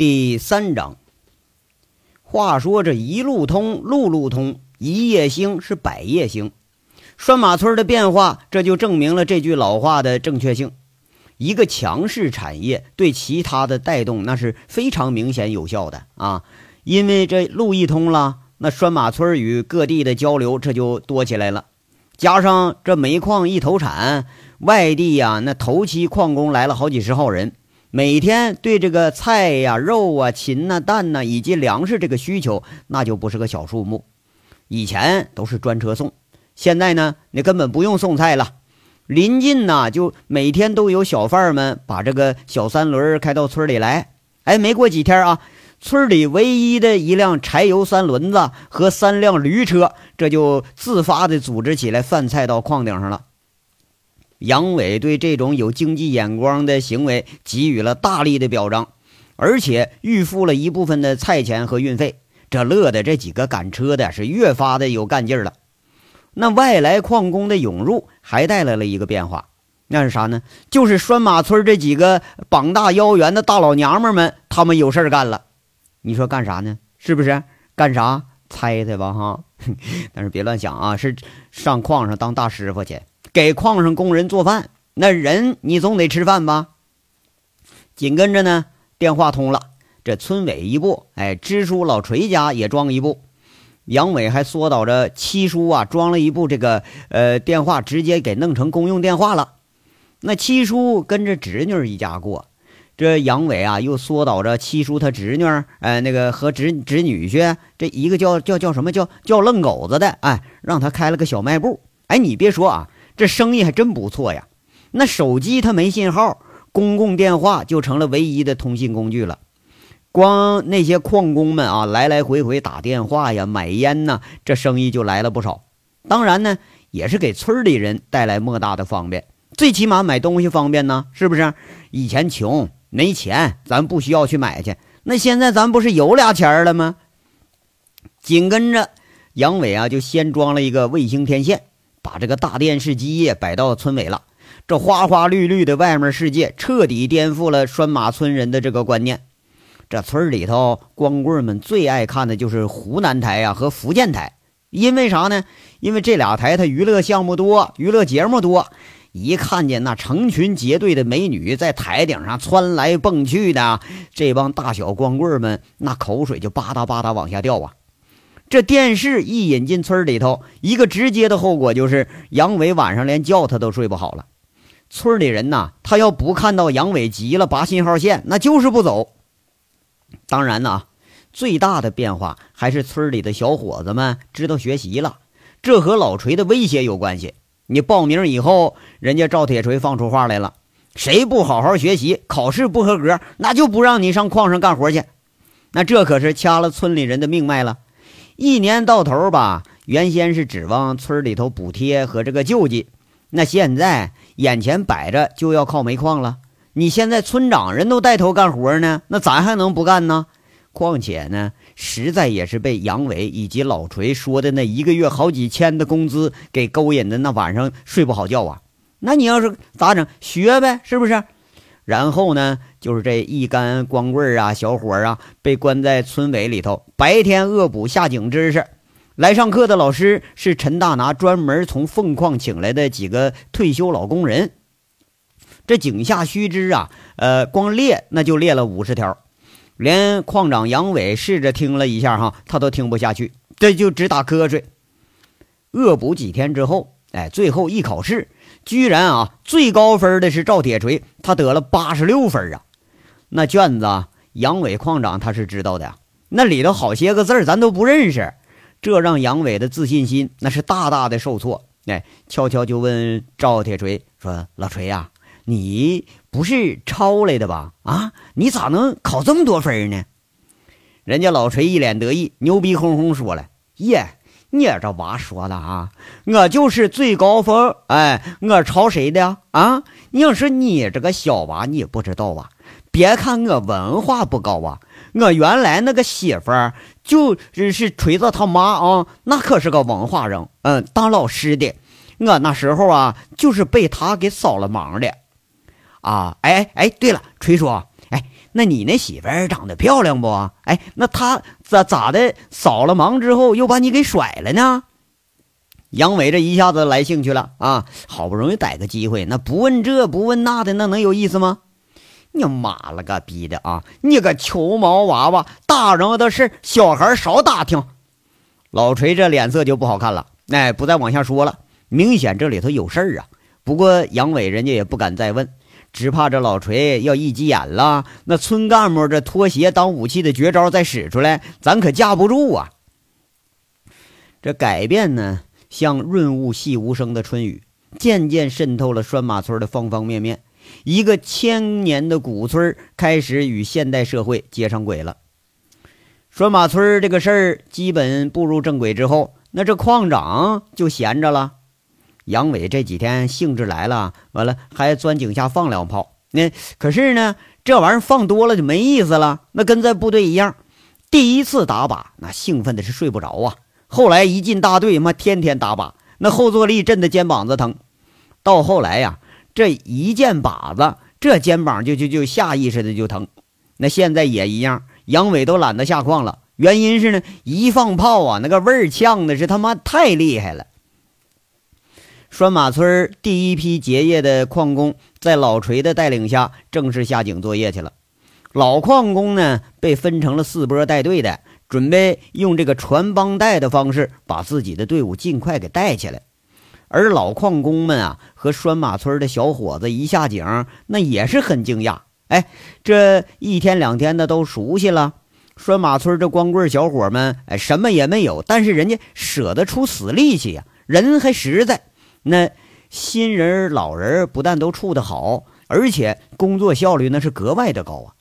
第三章。话说这一路通，路路通，一夜兴是百业兴。拴马村的变化，这就证明了这句老话的正确性。一个强势产业对其他的带动，那是非常明显有效的啊！因为这路一通了，那拴马村与各地的交流这就多起来了。加上这煤矿一投产，外地呀那头期矿工来了好几十号人。每天对这个菜呀、肉啊、禽呐、蛋呐以及粮食这个需求，那就不是个小数目。以前都是专车送，现在呢，你根本不用送菜了。临近呢，就每天都有小贩们把这个小三轮开到村里来。哎，没过几天啊，村里唯一的一辆柴油三轮子和三辆驴车，这就自发的组织起来贩菜到矿顶上了。杨伟对这种有经济眼光的行为给予了大力的表彰，而且预付了一部分的菜钱和运费，这乐的这几个赶车的是越发的有干劲了。那外来矿工的涌入还带来了一个变化，那是啥呢？就是拴马村这几个膀大腰圆的大老娘们们，他们有事干了。你说干啥呢？是不是干啥？猜猜吧哈！但是别乱想啊，是上矿上当大师傅去。给矿上工人做饭，那人你总得吃饭吧。紧跟着呢，电话通了，这村委一部，哎，支书老锤家也装一部，杨伟还缩导着七叔啊，装了一部这个呃电话，直接给弄成公用电话了。那七叔跟着侄女一家过，这杨伟啊又缩导着七叔他侄女，哎，那个和侄侄女婿，这一个叫叫叫什么叫叫愣狗子的，哎，让他开了个小卖部。哎，你别说啊。这生意还真不错呀！那手机它没信号，公共电话就成了唯一的通信工具了。光那些矿工们啊，来来回回打电话呀、买烟呐，这生意就来了不少。当然呢，也是给村里人带来莫大的方便。最起码买东西方便呢，是不是？以前穷没钱，咱不需要去买去。那现在咱不是有俩钱了吗？紧跟着，杨伟啊，就先装了一个卫星天线。把这个大电视机也摆到村尾了，这花花绿绿的外面世界彻底颠覆了拴马村人的这个观念。这村里头光棍们最爱看的就是湖南台呀和福建台，因为啥呢？因为这俩台它娱乐项目多，娱乐节目多。一看见那成群结队的美女在台顶上窜来蹦去的，这帮大小光棍们那口水就吧嗒吧嗒往下掉啊！这电视一引进村里头，一个直接的后果就是杨伟晚上连觉他都睡不好了。村里人呐，他要不看到杨伟急了拔信号线，那就是不走。当然呐，最大的变化还是村里的小伙子们知道学习了，这和老锤的威胁有关系。你报名以后，人家赵铁锤放出话来了：谁不好好学习，考试不合格，那就不让你上矿上干活去。那这可是掐了村里人的命脉了。一年到头吧，原先是指望村里头补贴和这个救济，那现在眼前摆着就要靠煤矿了。你现在村长人都带头干活呢，那咱还能不干呢？况且呢，实在也是被杨伟以及老锤说的那一个月好几千的工资给勾引的，那晚上睡不好觉啊。那你要是咋整？学呗，是不是？然后呢，就是这一干光棍啊，小伙啊，被关在村委里头，白天恶补下井知识。来上课的老师是陈大拿专门从凤矿请来的几个退休老工人。这井下须知啊，呃，光列那就列了五十条，连矿长杨伟试着听了一下哈，他都听不下去，这就直打瞌睡。恶补几天之后，哎，最后一考试。居然啊，最高分的是赵铁锤，他得了八十六分啊！那卷子，杨伟矿长他是知道的，那里头好些个字咱都不认识，这让杨伟的自信心那是大大的受挫。哎，悄悄就问赵铁锤说：“老锤呀，你不是抄来的吧？啊，你咋能考这么多分呢？”人家老锤一脸得意，牛逼哄哄说了：“耶。”你这娃说的啊，我就是最高峰，哎，我抄谁的啊？硬是你这个小娃，你不知道啊？别看我文化不高啊，我原来那个媳妇儿就是锤子他妈啊，那可是个文化人，嗯，当老师的。我那时候啊，就是被他给扫了盲的。啊，哎哎，对了，锤叔，那你那媳妇儿长得漂亮不？哎，那她咋咋的？扫了忙之后又把你给甩了呢？杨伟这一下子来兴趣了啊！好不容易逮个机会，那不问这不问那的，那能有意思吗？你妈了个逼的啊！你个球毛娃娃，大人的事小孩少打听。老锤这脸色就不好看了，哎，不再往下说了，明显这里头有事儿啊。不过杨伟人家也不敢再问，只怕这老锤要一急眼了，那村干部这拖鞋当武器的绝招再使出来，咱可架不住啊。这改变呢？像润物细无声的春雨，渐渐渗透了拴马村的方方面面。一个千年的古村开始与现代社会接上轨了。拴马村这个事儿基本步入正轨之后，那这矿长就闲着了。杨伟这几天兴致来了，完了还钻井下放两炮。那可是呢，这玩意儿放多了就没意思了。那跟在部队一样，第一次打靶，那兴奋的是睡不着啊。后来一进大队，妈天天打靶，那后坐力震得肩膀子疼。到后来呀，这一见靶子，这肩膀就就就下意识的就疼。那现在也一样，杨伟都懒得下矿了。原因是呢，一放炮啊，那个味儿呛的是他妈太厉害了。拴马村第一批结业的矿工，在老锤的带领下，正式下井作业去了。老矿工呢，被分成了四波带队的。准备用这个传帮带的方式，把自己的队伍尽快给带起来。而老矿工们啊，和拴马村的小伙子一下井，那也是很惊讶。哎，这一天两天的都熟悉了。拴马村这光棍小伙们，哎，什么也没有，但是人家舍得出死力气呀，人还实在。那新人老人不但都处得好，而且工作效率那是格外的高啊。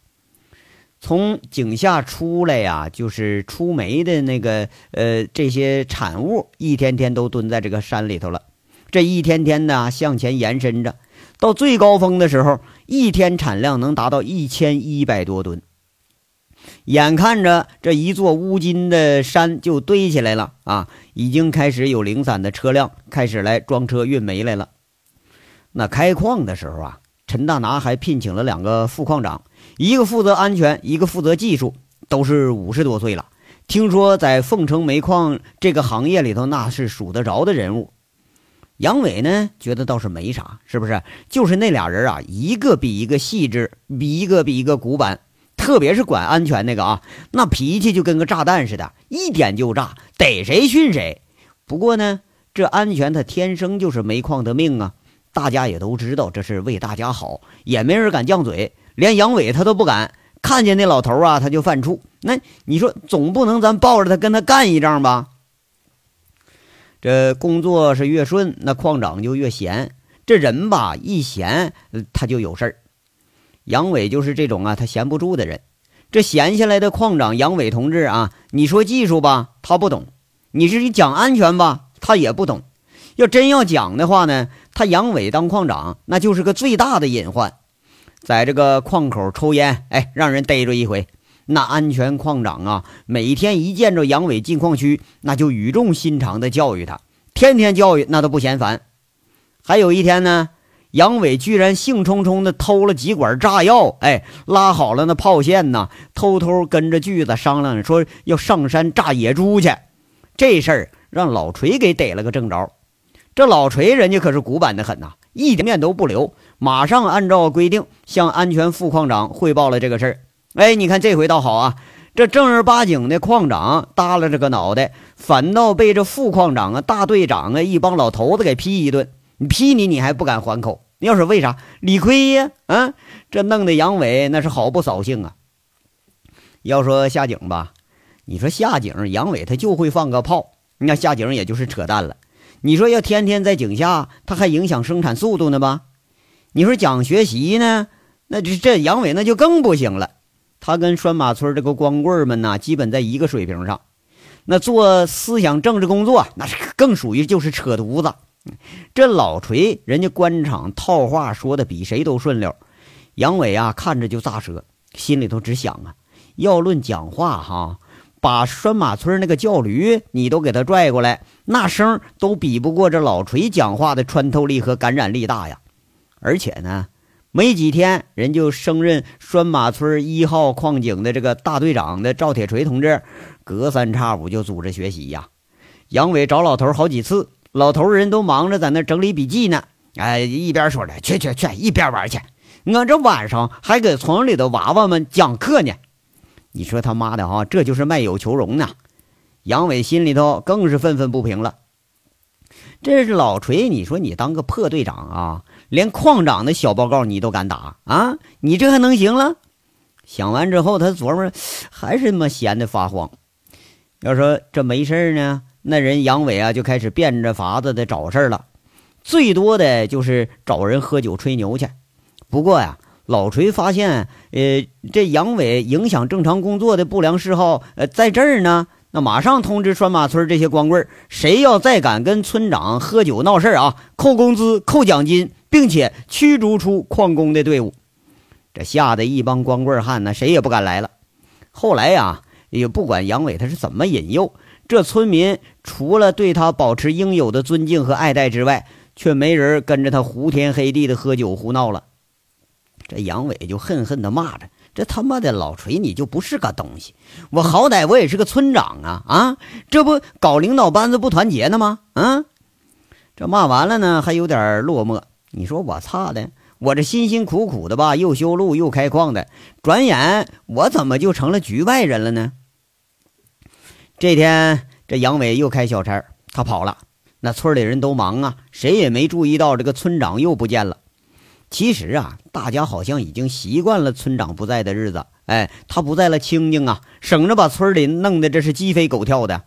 从井下出来呀，就是出煤的那个呃，这些产物一天天都蹲在这个山里头了。这一天天的向前延伸着，到最高峰的时候，一天产量能达到一千一百多吨。眼看着这一座乌金的山就堆起来了啊，已经开始有零散的车辆开始来装车运煤来了。那开矿的时候啊，陈大拿还聘请了两个副矿长。一个负责安全，一个负责技术，都是五十多岁了。听说在凤城煤矿这个行业里头，那是数得着的人物。杨伟呢，觉得倒是没啥，是不是？就是那俩人啊，一个比一个细致，比一个比一个古板。特别是管安全那个啊，那脾气就跟个炸弹似的，一点就炸，逮谁训谁。不过呢，这安全他天生就是煤矿的命啊，大家也都知道这是为大家好，也没人敢犟嘴。连杨伟他都不敢看见那老头啊，他就犯怵。那你说总不能咱抱着他跟他干一仗吧？这工作是越顺，那矿长就越闲。这人吧，一闲他就有事儿。杨伟就是这种啊，他闲不住的人。这闲下来的矿长杨伟同志啊，你说技术吧，他不懂；你是讲安全吧，他也不懂。要真要讲的话呢，他杨伟当矿长那就是个最大的隐患。在这个矿口抽烟，哎，让人逮着一回。那安全矿长啊，每天一见着杨伟进矿区，那就语重心长的教育他，天天教育，那都不嫌烦。还有一天呢，杨伟居然兴冲冲的偷了几管炸药，哎，拉好了那炮线呢，偷偷跟着锯子商量说要上山炸野猪去。这事儿让老锤给逮了个正着。这老锤人家可是古板的很呐，一点面都不留。马上按照规定向安全副矿长汇报了这个事儿。哎，你看这回倒好啊，这正儿八经的矿长耷拉着个脑袋，反倒被这副矿长啊、大队长啊一帮老头子给批一顿。你批你，你还不敢还口？要是为啥？理亏呀！啊，这弄得杨伟那是好不扫兴啊。要说下井吧，你说下井，杨伟他就会放个炮，那下井也就是扯淡了。你说要天天在井下，他还影响生产速度呢吧？你说讲学习呢，那这这杨伟那就更不行了。他跟拴马村这个光棍们呢，基本在一个水平上。那做思想政治工作，那是更属于就是扯犊子。这老锤人家官场套话说的比谁都顺溜。杨伟啊，看着就咋舌，心里头只想啊，要论讲话哈，把拴马村那个叫驴你都给他拽过来，那声都比不过这老锤讲话的穿透力和感染力大呀。而且呢，没几天，人就升任拴马村一号矿井的这个大队长的赵铁锤同志，隔三差五就组织学习呀。杨伟找老头好几次，老头人都忙着在那整理笔记呢。哎，一边说着去去去，一边玩去。俺这晚上还给村里的娃娃们讲课呢。你说他妈的哈，这就是卖友求荣呢。杨伟心里头更是愤愤不平了。这是老锤，你说你当个破队长啊？连矿长的小报告你都敢打啊？你这还能行了？想完之后，他琢磨，还是他妈闲得发慌。要说这没事呢，那人杨伟啊就开始变着法子的找事了，最多的就是找人喝酒吹牛去。不过呀，老锤发现，呃，这杨伟影响正常工作的不良嗜好，呃，在这儿呢。那马上通知拴马村这些光棍谁要再敢跟村长喝酒闹事啊，扣工资、扣奖金，并且驱逐出矿工的队伍。这吓得一帮光棍汉呢，谁也不敢来了。后来呀，也不管杨伟他是怎么引诱，这村民除了对他保持应有的尊敬和爱戴之外，却没人跟着他胡天黑地的喝酒胡闹了。这杨伟就恨恨地骂着。这他妈的老锤，你就不是个东西！我好歹我也是个村长啊啊！这不搞领导班子不团结呢吗？啊！这骂完了呢，还有点落寞。你说我操的，我这辛辛苦苦的吧，又修路又开矿的，转眼我怎么就成了局外人了呢？这天，这杨伟又开小差，他跑了。那村里人都忙啊，谁也没注意到这个村长又不见了。其实啊，大家好像已经习惯了村长不在的日子。哎，他不在了，清静啊，省着把村里弄得这是鸡飞狗跳的。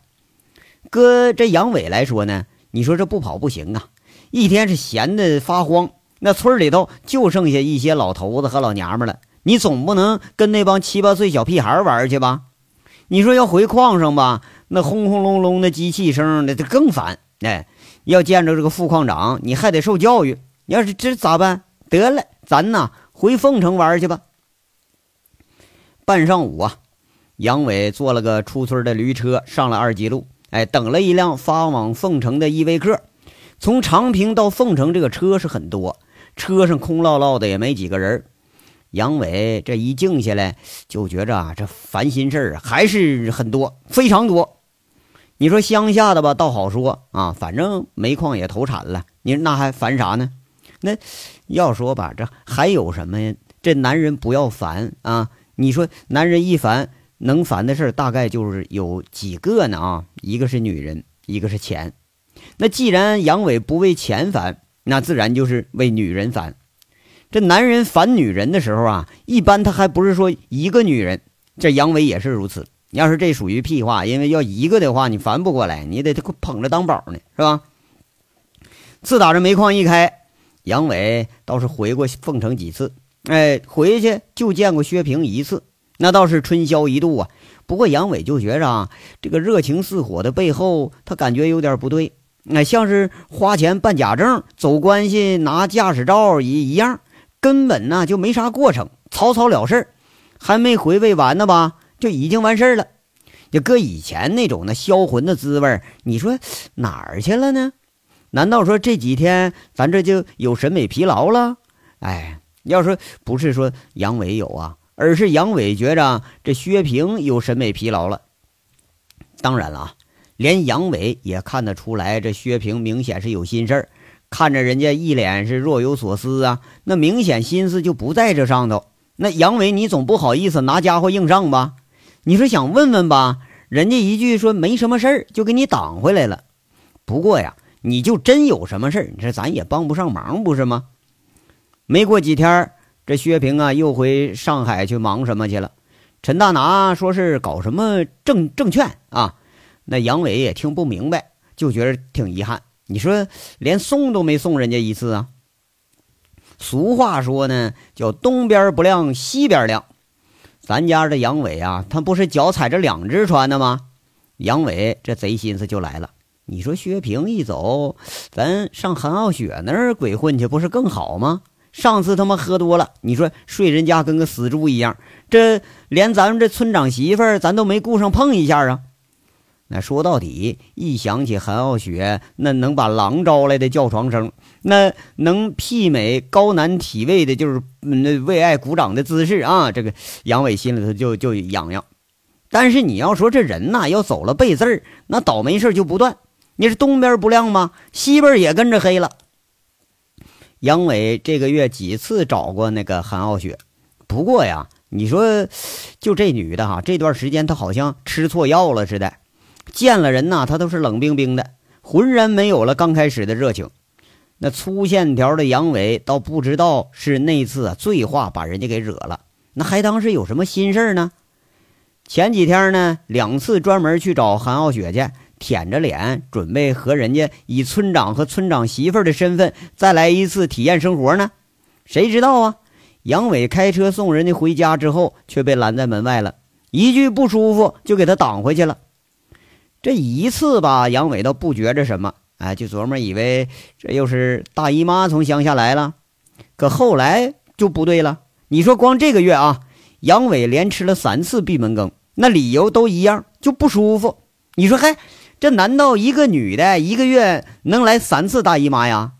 搁这杨伟来说呢，你说这不跑不行啊，一天是闲的发慌。那村里头就剩下一些老头子和老娘们了，你总不能跟那帮七八岁小屁孩玩去吧？你说要回矿上吧，那轰轰隆隆的机器声，那就更烦。哎，要见着这个副矿长，你还得受教育。你要是这咋办？得了，咱呐回凤城玩去吧。半上午啊，杨伟坐了个出村的驴车上了二级路，哎，等了一辆发往凤城的依维柯。从长平到凤城，这个车是很多，车上空落落的，也没几个人。杨伟这一静下来，就觉着啊，这烦心事儿还是很多，非常多。你说乡下的吧，倒好说啊，反正煤矿也投产了，你那还烦啥呢？那要说吧，这还有什么呀？这男人不要烦啊！你说男人一烦，能烦的事大概就是有几个呢啊？一个是女人，一个是钱。那既然杨伟不为钱烦，那自然就是为女人烦。这男人烦女人的时候啊，一般他还不是说一个女人，这杨伟也是如此。要是这属于屁话，因为要一个的话，你烦不过来，你得捧着当宝呢，是吧？自打这煤矿一开。杨伟倒是回过凤城几次，哎，回去就见过薛平一次，那倒是春宵一度啊。不过杨伟就觉着啊，这个热情似火的背后，他感觉有点不对，哎，像是花钱办假证、走关系、拿驾驶照一一样，根本呢就没啥过程，草草了事还没回味完呢吧，就已经完事了。就搁以前那种那销魂的滋味，你说哪儿去了呢？难道说这几天咱这就有审美疲劳了？哎，要说不是说杨伟有啊，而是杨伟觉着这薛平有审美疲劳了。当然了，连杨伟也看得出来，这薛平明显是有心事儿。看着人家一脸是若有所思啊，那明显心思就不在这上头。那杨伟，你总不好意思拿家伙硬上吧？你说想问问吧，人家一句说没什么事儿，就给你挡回来了。不过呀。你就真有什么事儿？你说咱也帮不上忙，不是吗？没过几天，这薛平啊又回上海去忙什么去了。陈大拿说是搞什么证证券啊，那杨伟也听不明白，就觉得挺遗憾。你说连送都没送人家一次啊？俗话说呢，叫东边不亮西边亮。咱家的杨伟啊，他不是脚踩着两只船的吗？杨伟这贼心思就来了。你说薛平一走，咱上韩傲雪那儿鬼混去，不是更好吗？上次他妈喝多了，你说睡人家跟个死猪一样，这连咱们这村长媳妇儿咱都没顾上碰一下啊！那说到底，一想起韩傲雪那能把狼招来的叫床声，那能媲美高难体位的，就是那为爱鼓掌的姿势啊，这个杨伟心里头就就痒痒。但是你要说这人呐，要走了背字儿，那倒霉事就不断。你是东边不亮吗？西边也跟着黑了。杨伟这个月几次找过那个韩傲雪，不过呀，你说就这女的哈，这段时间她好像吃错药了似的。见了人呐，他都是冷冰冰的，浑然没有了刚开始的热情。那粗线条的杨伟倒不知道是那次醉话把人家给惹了，那还当是有什么心事呢？前几天呢，两次专门去找韩傲雪去，舔着脸准备和人家以村长和村长媳妇的身份再来一次体验生活呢。谁知道啊？杨伟开车送人家回家之后，却被拦在门外了，一句不舒服就给他挡回去了。这一次吧，杨伟倒不觉着什么，哎，就琢磨以为这又是大姨妈从乡下来了。可后来就不对了。你说光这个月啊，杨伟连吃了三次闭门羹，那理由都一样，就不舒服。你说，嘿，这难道一个女的一个月能来三次大姨妈呀？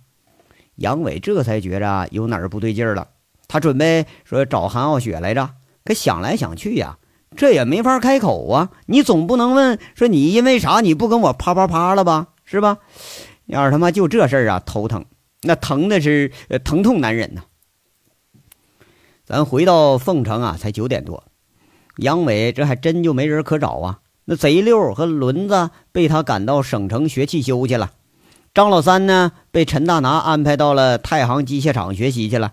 杨伟这才觉着有哪儿不对劲儿了。他准备说找韩傲雪来着，可想来想去呀。这也没法开口啊！你总不能问说你因为啥你不跟我啪啪啪了吧？是吧？要是他妈就这事儿啊，头疼，那疼的是疼痛难忍呐。咱回到凤城啊，才九点多，杨伟这还真就没人可找啊。那贼六和轮子被他赶到省城学汽修去了，张老三呢被陈大拿安排到了太行机械厂学习去了，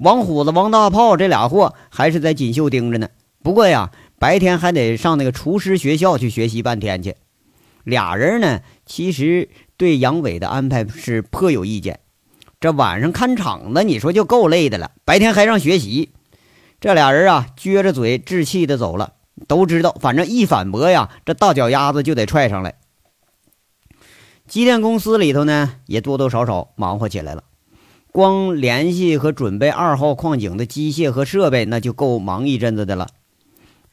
王虎子、王大炮这俩货还是在锦绣盯着呢。不过呀。白天还得上那个厨师学校去学习半天去，俩人呢，其实对杨伟的安排是颇有意见。这晚上看场子，你说就够累的了，白天还让学习，这俩人啊，撅着嘴置气的走了。都知道，反正一反驳呀，这大脚丫子就得踹上来。机电公司里头呢，也多多少少忙活起来了。光联系和准备二号矿井的机械和设备，那就够忙一阵子的了。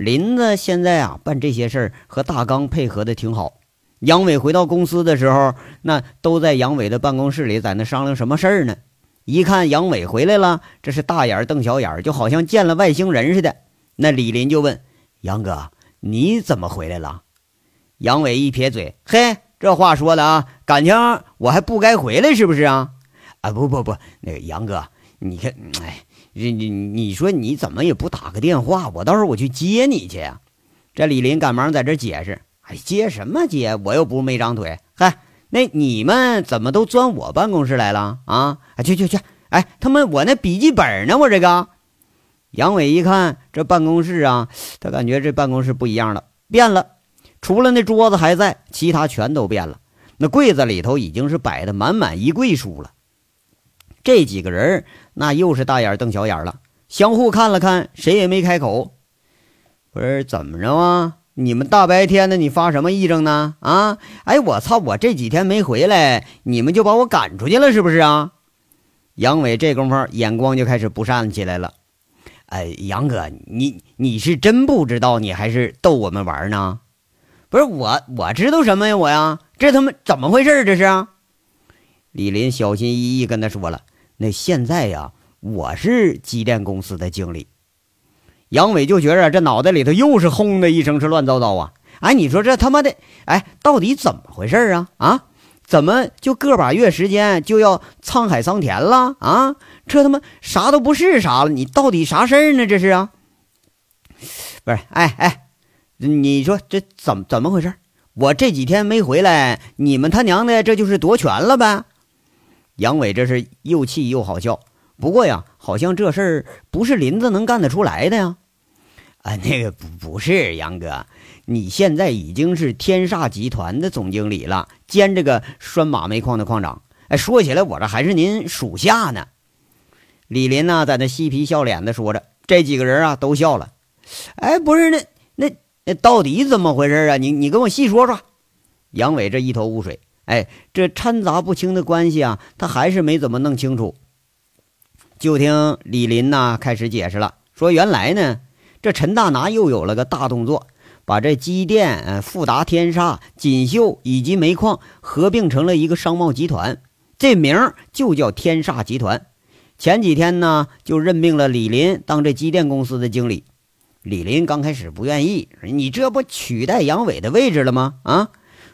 林子现在啊，办这些事儿和大刚配合的挺好。杨伟回到公司的时候，那都在杨伟的办公室里，在那商量什么事儿呢？一看杨伟回来了，这是大眼瞪小眼，就好像见了外星人似的。那李林就问杨哥：“你怎么回来了？”杨伟一撇嘴：“嘿，这话说的啊，感情我还不该回来是不是啊？”啊，不不不，那个杨哥，你看，哎。你你你说你怎么也不打个电话，我到时候我去接你去呀？这李林赶忙在这解释：“哎，接什么接？我又不是没长腿。嗨，那你们怎么都钻我办公室来了啊？哎，去去去！哎，他们我那笔记本呢？我这个……杨伟一看这办公室啊，他感觉这办公室不一样了，变了。除了那桌子还在，其他全都变了。那柜子里头已经是摆的满满一柜书了。这几个人。那又是大眼瞪小眼了，相互看了看，谁也没开口。不是怎么着啊？你们大白天的，你发什么癔症呢？啊！哎，我操！我这几天没回来，你们就把我赶出去了，是不是啊？杨伟这功夫眼光就开始不善起来了。哎，杨哥，你你是真不知道，你还是逗我们玩呢？不是我，我知道什么呀？我呀，这他妈怎么回事？这是？李林小心翼翼跟他说了。那现在呀，我是机电公司的经理。杨伟就觉着这脑袋里头又是轰的一声是乱糟糟啊！哎，你说这他妈的，哎，到底怎么回事啊？啊，怎么就个把月时间就要沧海桑田了啊？这他妈啥都不是啥了，你到底啥事儿呢？这是啊？不是，哎哎，你说这怎怎么回事？我这几天没回来，你们他娘的这就是夺权了呗？杨伟这是又气又好笑，不过呀，好像这事儿不是林子能干得出来的呀。啊，那个不不是杨哥，你现在已经是天煞集团的总经理了，兼这个拴马煤矿的矿长。哎，说起来，我这还是您属下呢。李林呢，在那嬉皮笑脸的说着，这几个人啊都笑了。哎，不是那那那到底怎么回事啊？你你跟我细说说。杨伟这一头雾水。哎，这掺杂不清的关系啊，他还是没怎么弄清楚。就听李林呐开始解释了，说原来呢，这陈大拿又有了个大动作，把这机电、富达天煞、锦绣以及煤矿合并成了一个商贸集团，这名儿就叫天煞集团。前几天呢，就任命了李林当这机电公司的经理。李林刚开始不愿意，你这不取代杨伟的位置了吗？啊！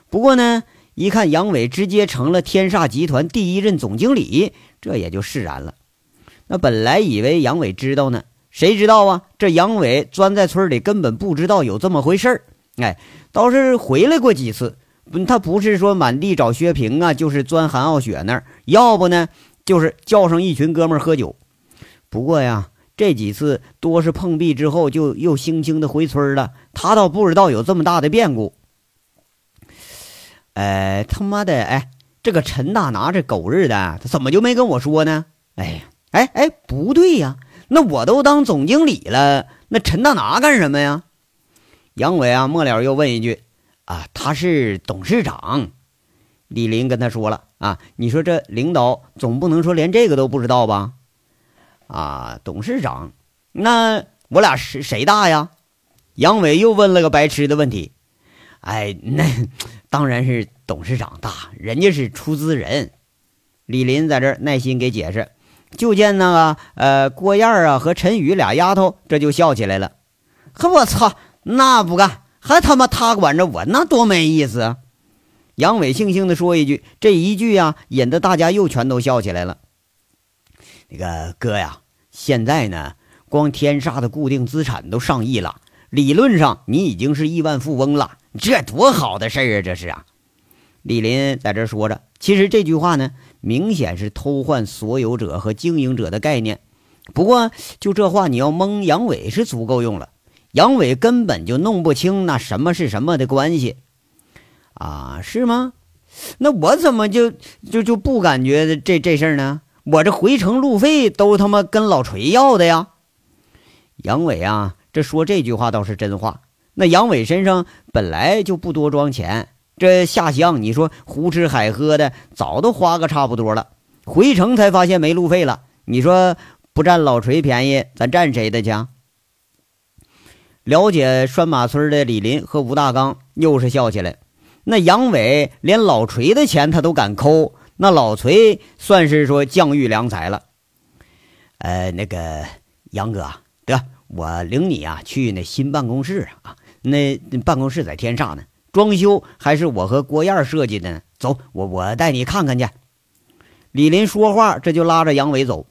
不过呢，一看杨伟直接成了天煞集团第一任总经理，这也就释然了。那本来以为杨伟知道呢。谁知道啊？这杨伟钻在村里，根本不知道有这么回事儿。哎，倒是回来过几次。他不是说满地找薛平啊，就是钻韩傲雪那儿，要不呢，就是叫上一群哥们喝酒。不过呀，这几次多是碰壁之后，就又悻悻的回村了。他倒不知道有这么大的变故。哎，他妈的！哎，这个陈大拿这狗日的，他怎么就没跟我说呢？哎呀，哎哎，不对呀！那我都当总经理了，那陈大拿干什么呀？杨伟啊，末了又问一句：“啊，他是董事长。”李林跟他说了：“啊，你说这领导总不能说连这个都不知道吧？”啊，董事长，那我俩谁谁大呀？杨伟又问了个白痴的问题：“哎，那当然是董事长大，人家是出资人。”李林在这耐心给解释。就见那个呃郭燕啊和陈宇俩丫头，这就笑起来了。呵，我操，那不干，还他妈他管着我，那多没意思啊！杨伟悻悻地说一句，这一句呀，引得大家又全都笑起来了。那个哥呀，现在呢，光天煞的固定资产都上亿了，理论上你已经是亿万富翁了，这多好的事儿啊！这是啊。李林在这说着，其实这句话呢。明显是偷换所有者和经营者的概念。不过，就这话，你要蒙杨伟是足够用了。杨伟根本就弄不清那什么是什么的关系啊？是吗？那我怎么就就就不感觉这这事儿呢？我这回程路费都他妈跟老锤要的呀！杨伟啊，这说这句话倒是真话。那杨伟身上本来就不多装钱。这下乡，你说胡吃海喝的，早都花个差不多了。回城才发现没路费了。你说不占老锤便宜，咱占谁的去？了解拴马村的李林和吴大刚又是笑起来。那杨伟连老锤的钱他都敢抠，那老锤算是说降育良才了。呃，那个杨哥，得我领你啊去那新办公室啊，那办公室在天上呢。装修还是我和郭燕设计的呢。走，我我带你看看去。李林说话，这就拉着杨伟走。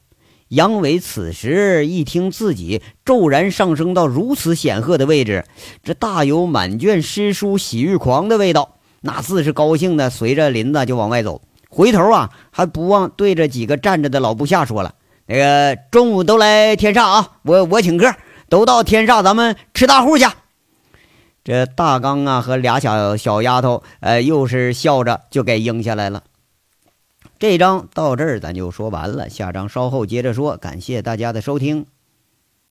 杨伟此时一听自己骤然上升到如此显赫的位置，这大有满卷诗书喜欲狂的味道，那自是高兴的，随着林子就往外走。回头啊，还不忘对着几个站着的老部下说了：“那个中午都来天煞啊，我我请客，都到天煞，咱们吃大户去。”这大刚啊和俩小小丫头，呃，又是笑着就给应下来了。这章到这儿咱就说完了，下章稍后接着说。感谢大家的收听。